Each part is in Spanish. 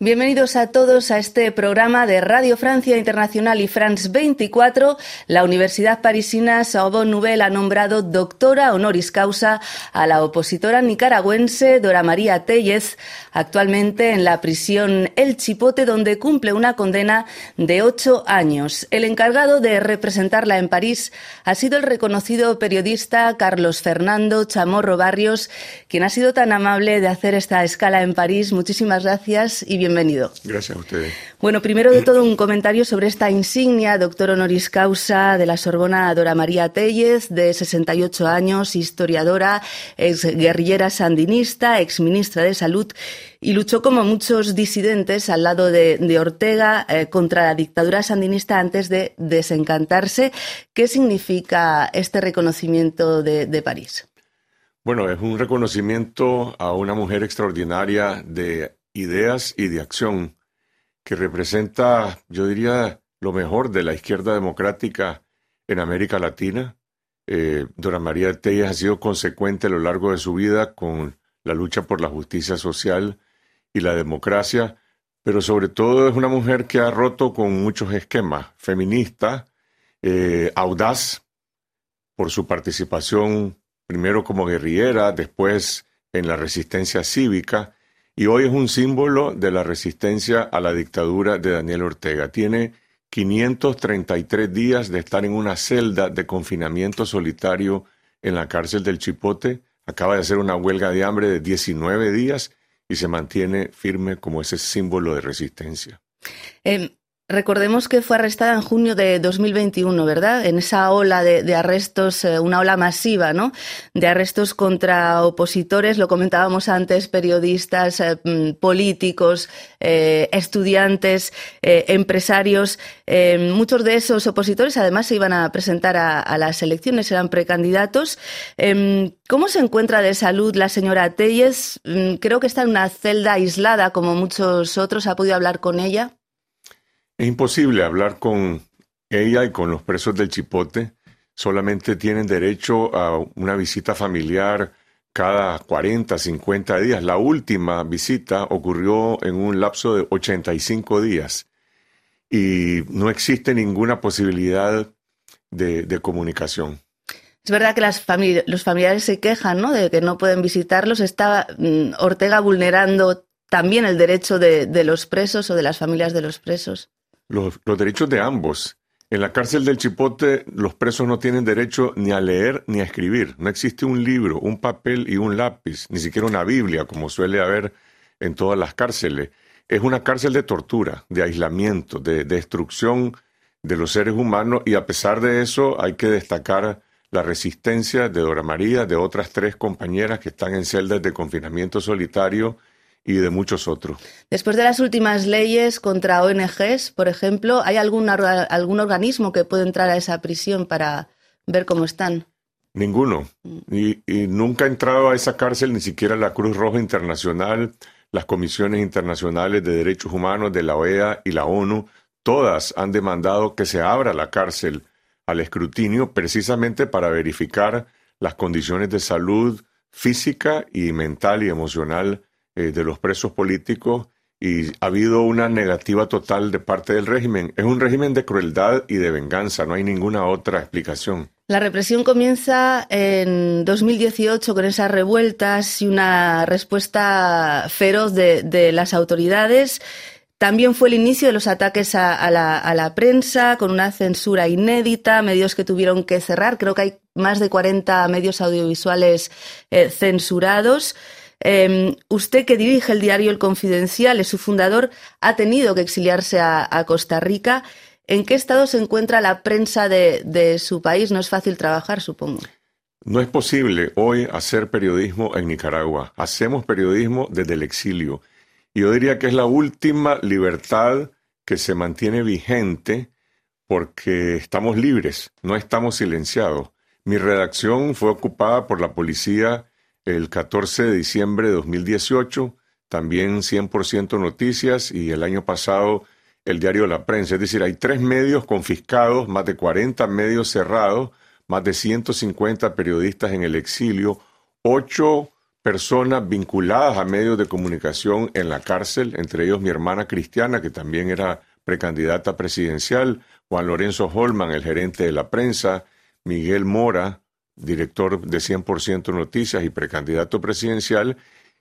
Bienvenidos a todos a este programa de Radio Francia Internacional y France 24. La Universidad Parisina Sorbonne Nouvelle ha nombrado doctora honoris causa a la opositora nicaragüense Dora María Tellez, actualmente en la prisión El Chipote, donde cumple una condena de ocho años. El encargado de representarla en París ha sido el reconocido periodista Carlos Fernando Chamorro Barrios, quien ha sido tan amable de hacer esta escala en París. Muchísimas gracias y bienvenido bienvenido. Gracias a ustedes. Bueno, primero de todo un comentario sobre esta insignia, doctor honoris causa de la Sorbona Dora María Tellez, de 68 años, historiadora, ex guerrillera sandinista, ex ministra de Salud y luchó como muchos disidentes al lado de, Ortega eh, contra la dictadura sandinista antes de desencantarse. ¿Qué significa este reconocimiento de, de París? Bueno, es un reconocimiento a una mujer extraordinaria de ideas y de acción que representa, yo diría, lo mejor de la izquierda democrática en América Latina. Eh, Dora María Telles ha sido consecuente a lo largo de su vida con la lucha por la justicia social y la democracia, pero sobre todo es una mujer que ha roto con muchos esquemas, feminista, eh, audaz por su participación primero como guerrillera, después en la resistencia cívica y hoy es un símbolo de la resistencia a la dictadura de Daniel Ortega. Tiene 533 días de estar en una celda de confinamiento solitario en la cárcel del Chipote. Acaba de hacer una huelga de hambre de 19 días y se mantiene firme como ese símbolo de resistencia. Em, Recordemos que fue arrestada en junio de 2021, ¿verdad? En esa ola de, arrestos, eh, una ola masiva, ¿no? De arrestos contra opositores, lo comentábamos antes, periodistas, eh, mm, políticos, eh, estudiantes, empresarios. muchos de esos opositores además se iban a presentar a, las elecciones, eran precandidatos. ¿Cómo se encuentra de salud la señora Telles? Mm, creo que está en una celda aislada, como muchos otros. ¿Ha podido hablar con ella? Es imposible hablar con ella y con los presos del Chipote. Solamente tienen derecho a una visita familiar cada 40, 50 días. La última visita ocurrió en un lapso de 85 días y no existe ninguna posibilidad de, comunicación. Es verdad que las los familiares se quejan ¿no? de que no pueden visitarlos. Está mm, Ortega vulnerando también el derecho de los presos o de las familias de los presos los, derechos de ambos. En la cárcel del Chipote los presos no tienen derecho ni a leer ni a escribir. No existe un libro, un papel y un lápiz, ni siquiera una Biblia, como suele haber en todas las cárceles. Es una cárcel de tortura, de aislamiento, de, destrucción de los seres humanos y a pesar de eso hay que destacar la resistencia de Dora María, de otras tres compañeras que están en celdas de confinamiento solitario y de muchos otros. Después de las últimas leyes contra ONGs, por ejemplo, ¿hay algún, algún organismo que puede entrar a esa prisión para ver cómo están? Ninguno. Mm. Y, y, nunca ha entrado a esa cárcel ni siquiera la Cruz Roja Internacional, las comisiones internacionales de derechos humanos de la OEA y la ONU. Todas han demandado que se abra la cárcel al escrutinio precisamente para verificar las condiciones de salud física y mental y emocional eh, de los presos políticos y ha habido una negativa total de parte del régimen. Es un régimen de crueldad y de venganza, no hay ninguna otra explicación. La represión comienza en 2018 con esas revueltas y una respuesta feroz de, las autoridades. También fue el inicio de los ataques a, la, prensa, con una censura inédita, medios que tuvieron que cerrar. Creo que hay más de 40 medios audiovisuales eh, censurados. Em, usted que dirige el diario El Confidencial, es su fundador, ha tenido que exiliarse a, Costa Rica. ¿En qué estado se encuentra la prensa de, su país? No es fácil trabajar, supongo. No es posible hoy hacer periodismo en Nicaragua. Hacemos periodismo desde el exilio. Y yo diría que es la última libertad que se mantiene vigente porque estamos libres, no estamos silenciados. Mi redacción fue ocupada por la policía el 14 de diciembre de 2018, también 100% noticias y el año pasado el diario La Prensa. Es decir, hay tres medios confiscados, más de 40 medios cerrados, más de 150 periodistas en el exilio, ocho personas vinculadas a medios de comunicación en la cárcel, entre ellos mi hermana Cristiana, que también era precandidata presidencial, Juan Lorenzo Holman, el gerente de la prensa, Miguel Mora, director de 100% Noticias y precandidato presidencial,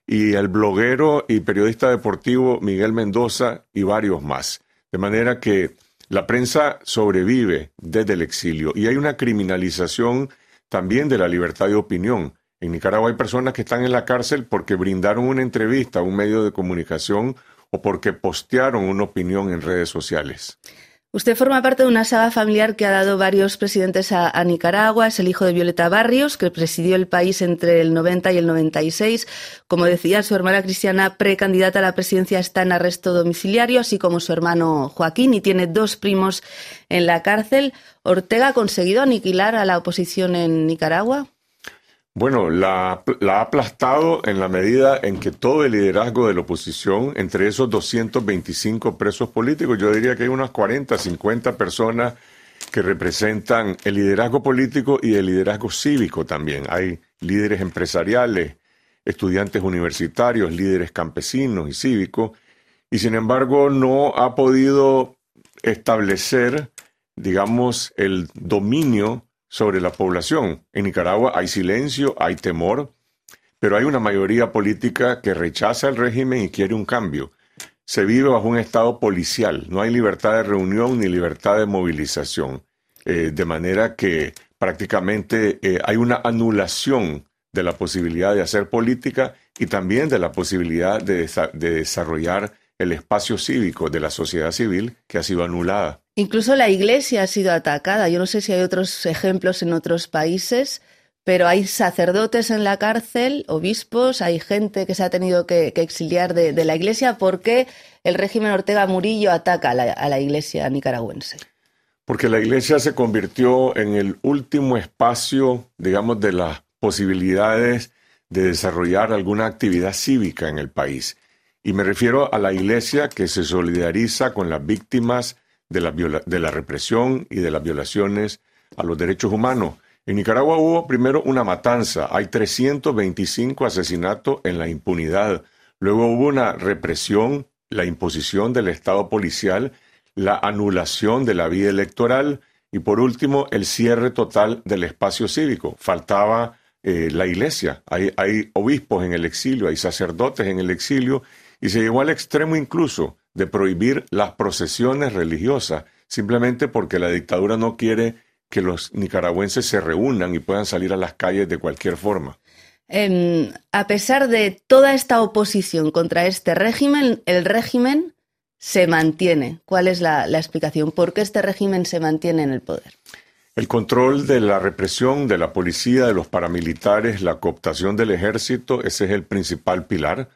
y el bloguero y periodista deportivo Miguel Mendoza y varios más. De manera que la prensa sobrevive desde el exilio y hay una criminalización también de la libertad de opinión. En Nicaragua hay personas que están en la cárcel porque brindaron una entrevista a un medio de comunicación o porque postearon una opinión en redes sociales. Usted forma parte de una saga familiar que ha dado varios presidentes a, Nicaragua. Es el hijo de Violeta Barrios, que presidió el país entre el 90 y el 96. Como decía, su hermana Cristiana, precandidata a la presidencia, está en arresto domiciliario, así como su hermano Joaquín, y tiene dos primos en la cárcel. ¿Ortega ha conseguido aniquilar a la oposición en Nicaragua? Bueno, la, ha aplastado en la medida en que todo el liderazgo de la oposición, entre esos 225 presos políticos, yo diría que hay unas 40, 50 personas que representan el liderazgo político y el liderazgo cívico también. Hay líderes empresariales, estudiantes universitarios, líderes campesinos y cívicos, y sin embargo no ha podido establecer, digamos, el dominio sobre la población. En Nicaragua hay silencio, hay temor, pero hay una mayoría política que rechaza el régimen y quiere un cambio. Se vive bajo un estado policial, no hay libertad de reunión ni libertad de movilización, eh, de manera que prácticamente eh, hay una anulación de la posibilidad de hacer política y también de la posibilidad de desarrollar el espacio cívico de la sociedad civil que ha sido anulada. Incluso la iglesia ha sido atacada. Yo no sé si hay otros ejemplos en otros países, pero hay sacerdotes en la cárcel, obispos, hay gente que se ha tenido que, exiliar de, la iglesia. ¿Por qué el régimen Ortega Murillo ataca a la, a la iglesia nicaragüense? Porque la iglesia se convirtió en el último espacio, digamos, de las posibilidades de desarrollar alguna actividad cívica en el país. Y me refiero a la iglesia que se solidariza con las víctimas de la, de la represión y de las violaciones a los derechos humanos. En Nicaragua hubo primero una matanza, hay 325 asesinatos en la impunidad. Luego hubo una represión, la imposición del Estado policial, la anulación de la vida electoral y por último el cierre total del espacio cívico. Faltaba eh, la iglesia, hay, hay obispos en el exilio, hay sacerdotes en el exilio y se llegó al extremo incluso de prohibir las procesiones religiosas, simplemente porque la dictadura no quiere que los nicaragüenses se reúnan y puedan salir a las calles de cualquier forma. Em, a pesar de toda esta oposición contra este régimen, el régimen se mantiene. ¿Cuál es la, la explicación? ¿Por qué este régimen se mantiene en el poder? El control de la represión de la policía, de los paramilitares, la cooptación del ejército, ese es el principal pilar.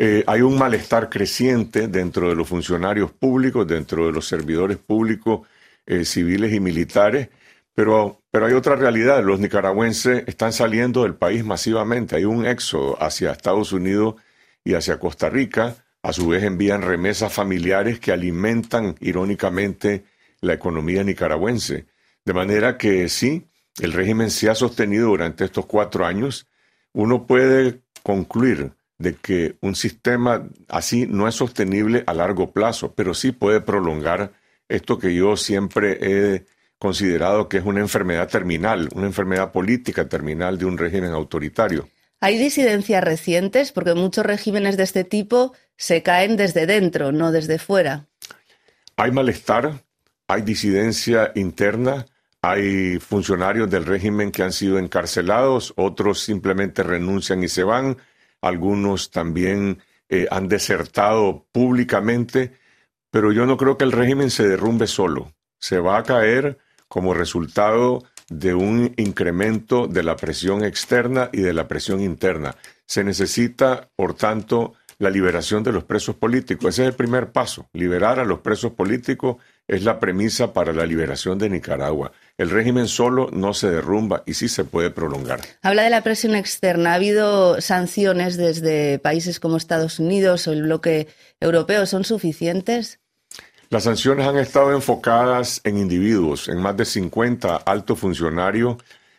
Eh, hay un malestar creciente dentro de los funcionarios públicos, dentro de los servidores públicos, eh, civiles y militares, pero, pero hay otra realidad. Los nicaragüenses están saliendo del país masivamente. Hay un éxodo hacia Estados Unidos y hacia Costa Rica. A su vez envían remesas familiares que alimentan irónicamente la economía nicaragüense. De manera que sí, el régimen se ha sostenido durante estos cuatro años. Uno puede concluir de que un sistema así no es sostenible a largo plazo, pero sí puede prolongar esto que yo siempre he considerado que es una enfermedad terminal, una enfermedad política terminal de un régimen autoritario. Hay disidencias recientes porque muchos regímenes de este tipo se caen desde dentro, no desde fuera. Hay malestar, hay disidencia interna, hay funcionarios del régimen que han sido encarcelados, otros simplemente renuncian y se van, algunos también eh, han desertado públicamente, pero yo no creo que el régimen se derrumbe solo. Se va a caer como resultado de un incremento de la presión externa y de la presión interna. Se necesita, por tanto, la liberación de los presos políticos. Ese es el primer paso. Liberar a los presos políticos es la premisa para la liberación de Nicaragua. El régimen solo no se derrumba y sí se puede prolongar. Habla de la presión externa. ¿Ha habido sanciones desde países como Estados Unidos o el bloque europeo? ¿Son suficientes? Las sanciones han estado enfocadas en individuos, en más de 50 altos funcionarios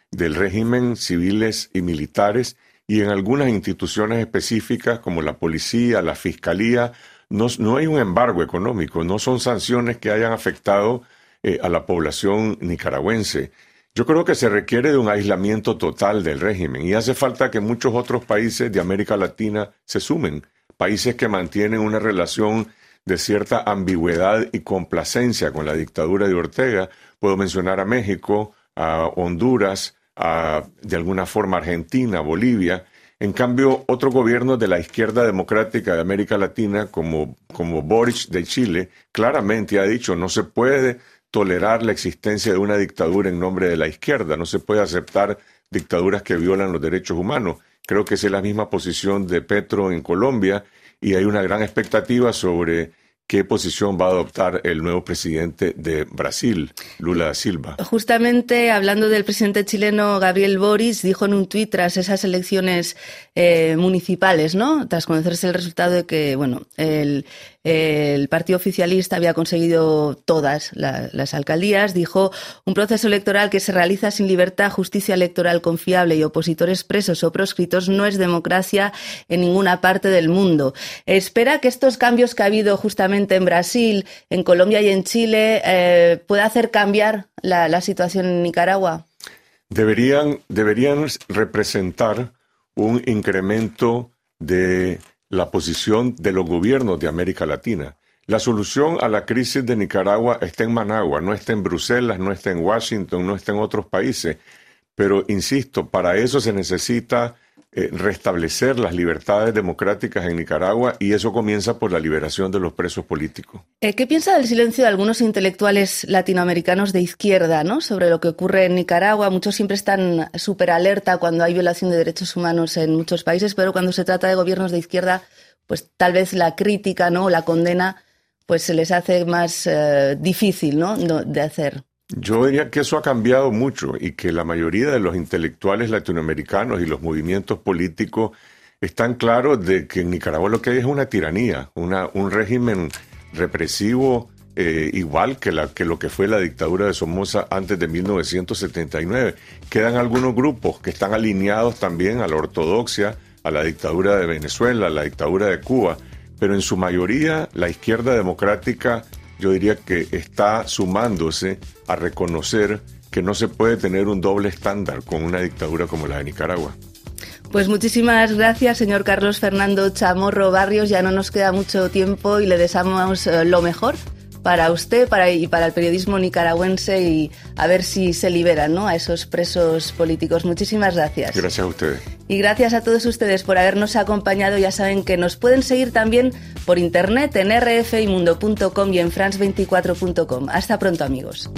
del régimen, civiles y militares, y en algunas instituciones específicas como la policía, la fiscalía, no, hay un embargo económico, no son sanciones que hayan afectado eh, a la población nicaragüense. Yo creo que se requiere de un aislamiento total del régimen y hace falta que muchos otros países de América Latina se sumen, países que mantienen una relación de cierta ambigüedad y complacencia con la dictadura de Ortega. Puedo mencionar a México, a Honduras, a, de alguna forma Argentina, Bolivia. En cambio, otro gobierno de la izquierda democrática de América Latina, como, como Boric de Chile, claramente ha dicho no se puede tolerar la existencia de una dictadura en nombre de la izquierda, no se puede aceptar dictaduras que violan los derechos humanos. Creo que es la misma posición de Petro en Colombia y hay una gran expectativa sobre qué posición va a adoptar el nuevo presidente de Brasil, Lula Silva. Justamente hablando del presidente chileno Gabriel Boris, dijo en un tuit tras esas elecciones eh, municipales, ¿no? Tras conocerse el resultado de que, bueno, el, el partido oficialista había conseguido todas las alcaldías, dijo un proceso electoral que se realiza sin libertad, justicia electoral confiable y opositores presos o proscritos no es democracia en ninguna parte del mundo. Espera que estos cambios que ha habido justamente en Brasil, en Colombia y en Chile eh, pueda hacer cambiar la, la situación en Nicaragua. Deberían, deberían representar un incremento de la posición de los gobiernos de América Latina. La solución a la crisis de Nicaragua está en Managua, no está en Bruselas, no está en Washington, no está en otros países. Pero, insisto, para eso se necesita eh, restablecer las libertades democráticas en Nicaragua y eso comienza por la liberación de los presos políticos. Eh, ¿Qué piensa del silencio de algunos intelectuales latinoamericanos de izquierda ¿no? sobre lo que ocurre en Nicaragua? Muchos siempre están súper alerta cuando hay violación de derechos humanos en muchos países, pero cuando se trata de gobiernos de izquierda, pues tal vez la crítica ¿no? o la condena pues se les hace más eh, difícil ¿no? de hacer. Yo diría que eso ha cambiado mucho y que la mayoría de los intelectuales latinoamericanos y los movimientos políticos están claros de que en Nicaragua lo que hay es una tiranía, una, un régimen represivo eh, igual que, la, que lo que fue la dictadura de Somoza antes de 1979. Quedan algunos grupos que están alineados también a la ortodoxia, a la dictadura de Venezuela, a la dictadura de Cuba, pero en su mayoría la izquierda democrática yo diría que está sumándose a reconocer que no se puede tener un doble estándar con una dictadura como la de Nicaragua. Pues muchísimas gracias, señor Carlos Fernando Chamorro Barrios. Ya no nos queda mucho tiempo y le deseamos eh, lo mejor para usted para, y para el periodismo nicaragüense y a ver si se liberan ¿no? a esos presos políticos. Muchísimas gracias. Gracias a ustedes. Y gracias a todos ustedes por habernos acompañado. Ya saben que nos pueden seguir también por internet en rfimundo.com y en france24.com. Hasta pronto amigos.